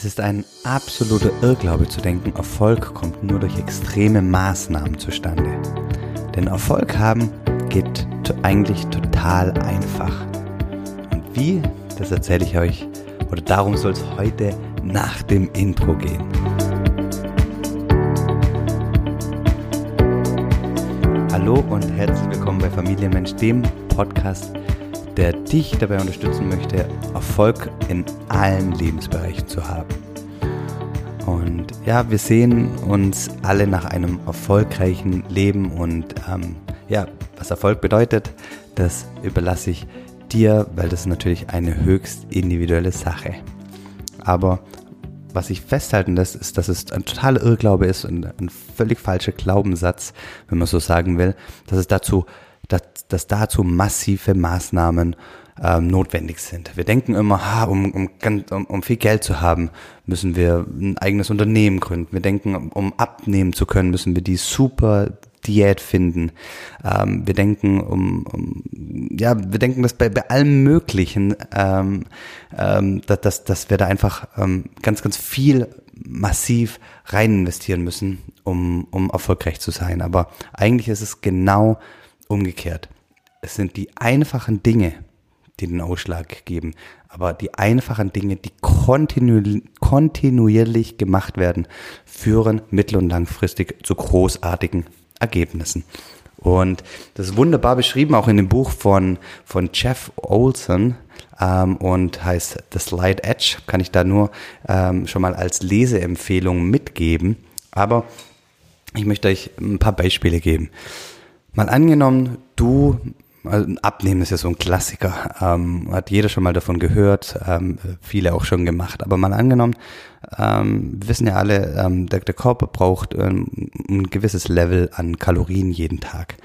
Es ist ein absoluter Irrglaube zu denken, Erfolg kommt nur durch extreme Maßnahmen zustande. Denn Erfolg haben geht eigentlich total einfach. Und wie, das erzähle ich euch, oder darum soll es heute nach dem Intro gehen. Hallo und herzlich willkommen bei Familienmensch, dem Podcast, der dich dabei unterstützen möchte, Erfolg in allen Lebensbereichen zu haben. Und ja, wir sehen uns alle nach einem erfolgreichen Leben und ähm, ja, was Erfolg bedeutet, das überlasse ich dir, weil das ist natürlich eine höchst individuelle Sache. Aber was ich festhalten lässt, ist, dass es ein totaler Irrglaube ist und ein völlig falscher Glaubenssatz, wenn man so sagen will, dass es dazu, dass, dass dazu massive Maßnahmen ähm, notwendig sind. Wir denken immer, ha, um, um, um, um viel Geld zu haben, müssen wir ein eigenes Unternehmen gründen. Wir denken, um abnehmen zu können, müssen wir die super Diät finden. Ähm, wir denken um, um, ja, wir denken, dass bei, bei allem Möglichen, ähm, ähm, dass, dass, dass wir da einfach ähm, ganz, ganz viel massiv rein investieren müssen, um, um erfolgreich zu sein. Aber eigentlich ist es genau umgekehrt. Es sind die einfachen Dinge, die den Ausschlag geben. Aber die einfachen Dinge, die kontinu kontinuierlich gemacht werden, führen mittel- und langfristig zu großartigen Ergebnissen. Und das ist wunderbar beschrieben, auch in dem Buch von, von Jeff Olson ähm, und heißt The Slide Edge. Kann ich da nur ähm, schon mal als Leseempfehlung mitgeben. Aber ich möchte euch ein paar Beispiele geben. Mal angenommen, du also Abnehmen ist ja so ein Klassiker, ähm, hat jeder schon mal davon gehört, ähm, viele auch schon gemacht. Aber mal angenommen, ähm, wir wissen ja alle, ähm, der, der Körper braucht ähm, ein gewisses Level an Kalorien jeden Tag.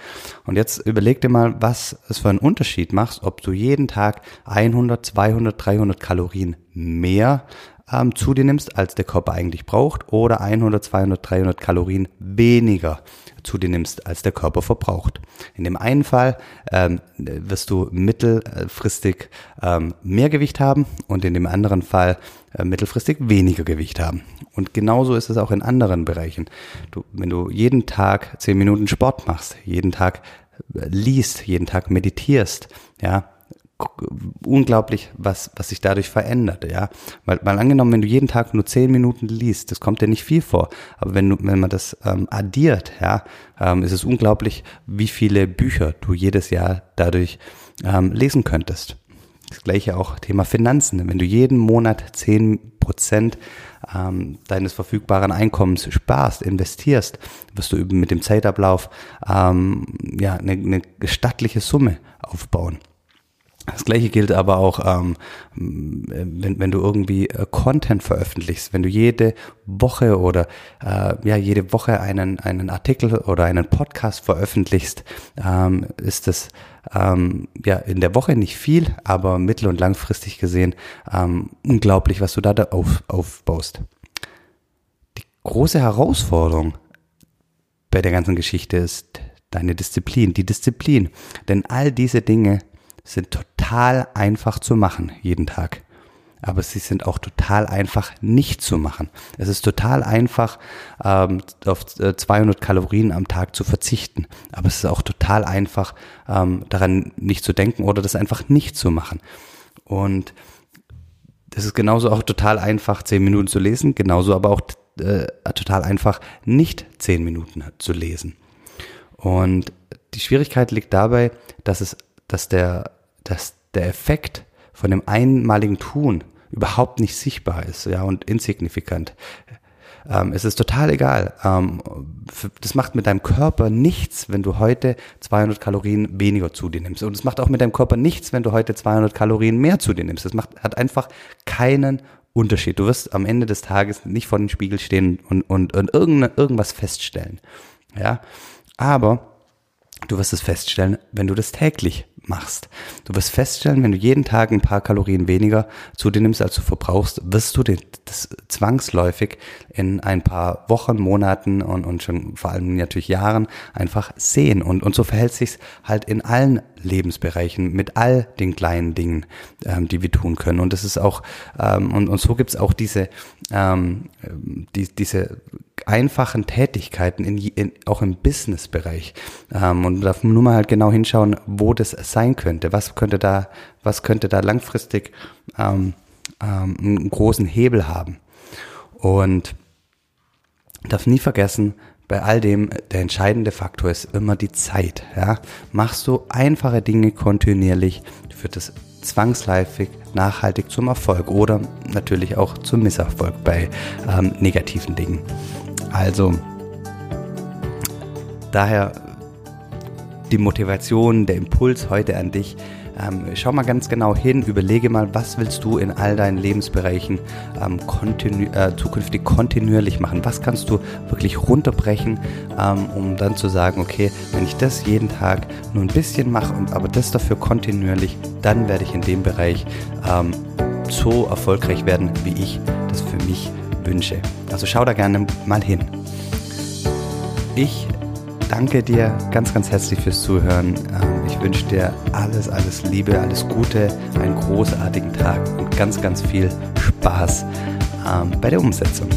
Und jetzt überleg dir mal, was es für einen Unterschied macht, ob du jeden Tag 100, 200, 300 Kalorien mehr ähm, zu dir nimmst, als der Körper eigentlich braucht, oder 100, 200, 300 Kalorien weniger zu dir nimmst, als der Körper verbraucht. In dem einen Fall ähm, wirst du mittelfristig ähm, mehr Gewicht haben und in dem anderen Fall äh, mittelfristig weniger Gewicht haben. Und genauso ist es auch in anderen Bereichen. Du, wenn du jeden Tag zehn Minuten Sport machst, jeden Tag äh, liest, jeden Tag meditierst, ja, unglaublich, was, was sich dadurch verändert, ja. Weil, mal angenommen, wenn du jeden Tag nur zehn Minuten liest, das kommt dir nicht viel vor. Aber wenn du, wenn man das ähm, addiert, ja, ähm, ist es unglaublich, wie viele Bücher du jedes Jahr dadurch ähm, lesen könntest. Das gleiche auch Thema Finanzen. Wenn du jeden Monat zehn Prozent ähm, deines verfügbaren Einkommens sparst, investierst, wirst du mit dem Zeitablauf ähm, ja eine, eine stattliche Summe aufbauen. Das gleiche gilt aber auch, ähm, wenn, wenn du irgendwie äh, Content veröffentlichst, wenn du jede Woche oder äh, ja jede Woche einen, einen Artikel oder einen Podcast veröffentlichst, ähm, ist das ähm, ja in der Woche nicht viel, aber mittel- und langfristig gesehen ähm, unglaublich, was du da, da auf, aufbaust. Die große Herausforderung bei der ganzen Geschichte ist deine Disziplin, die Disziplin. Denn all diese Dinge sind total einfach zu machen jeden Tag. Aber sie sind auch total einfach nicht zu machen. Es ist total einfach, ähm, auf 200 äh, Kalorien am Tag zu verzichten. Aber es ist auch total einfach, ähm, daran nicht zu denken oder das einfach nicht zu machen. Und es ist genauso auch total einfach, 10 Minuten zu lesen, genauso aber auch äh, total einfach, nicht 10 Minuten zu lesen. Und die Schwierigkeit liegt dabei, dass es, dass der dass der Effekt von dem einmaligen Tun überhaupt nicht sichtbar ist, ja, und insignifikant. Ähm, es ist total egal. Ähm, das macht mit deinem Körper nichts, wenn du heute 200 Kalorien weniger zu dir nimmst. Und es macht auch mit deinem Körper nichts, wenn du heute 200 Kalorien mehr zu dir nimmst. Das macht, hat einfach keinen Unterschied. Du wirst am Ende des Tages nicht vor dem Spiegel stehen und, und, und irgendwas feststellen. Ja, aber Du wirst es feststellen, wenn du das täglich machst. Du wirst feststellen, wenn du jeden Tag ein paar Kalorien weniger zu dir nimmst, als du verbrauchst, wirst du das zwangsläufig in ein paar Wochen, Monaten und, und schon vor allem natürlich Jahren einfach sehen. Und, und so verhält sich halt in allen Lebensbereichen mit all den kleinen Dingen, ähm, die wir tun können. Und das ist auch, ähm, und, und so gibt's auch diese, ähm, die, diese einfachen Tätigkeiten, in, in, auch im Business-Bereich. Ähm, und darf nur mal halt genau hinschauen, wo das sein könnte. Was könnte da, was könnte da langfristig ähm, ähm, einen großen Hebel haben. Und darf nie vergessen, bei all dem, der entscheidende Faktor ist immer die Zeit. Ja? Machst du einfache Dinge kontinuierlich, führt das zwangsläufig nachhaltig zum Erfolg oder natürlich auch zum Misserfolg bei ähm, negativen Dingen. Also daher die Motivation, der Impuls heute an dich. Ähm, schau mal ganz genau hin, überlege mal, was willst du in all deinen Lebensbereichen ähm, kontinu äh, zukünftig kontinuierlich machen? Was kannst du wirklich runterbrechen, ähm, um dann zu sagen, okay, wenn ich das jeden Tag nur ein bisschen mache, aber das dafür kontinuierlich, dann werde ich in dem Bereich ähm, so erfolgreich werden, wie ich das für mich wünsche. Also schau da gerne mal hin. Ich danke dir ganz, ganz herzlich fürs Zuhören. Ähm, ich wünsche dir alles, alles Liebe, alles Gute, einen großartigen Tag und ganz, ganz viel Spaß ähm, bei der Umsetzung.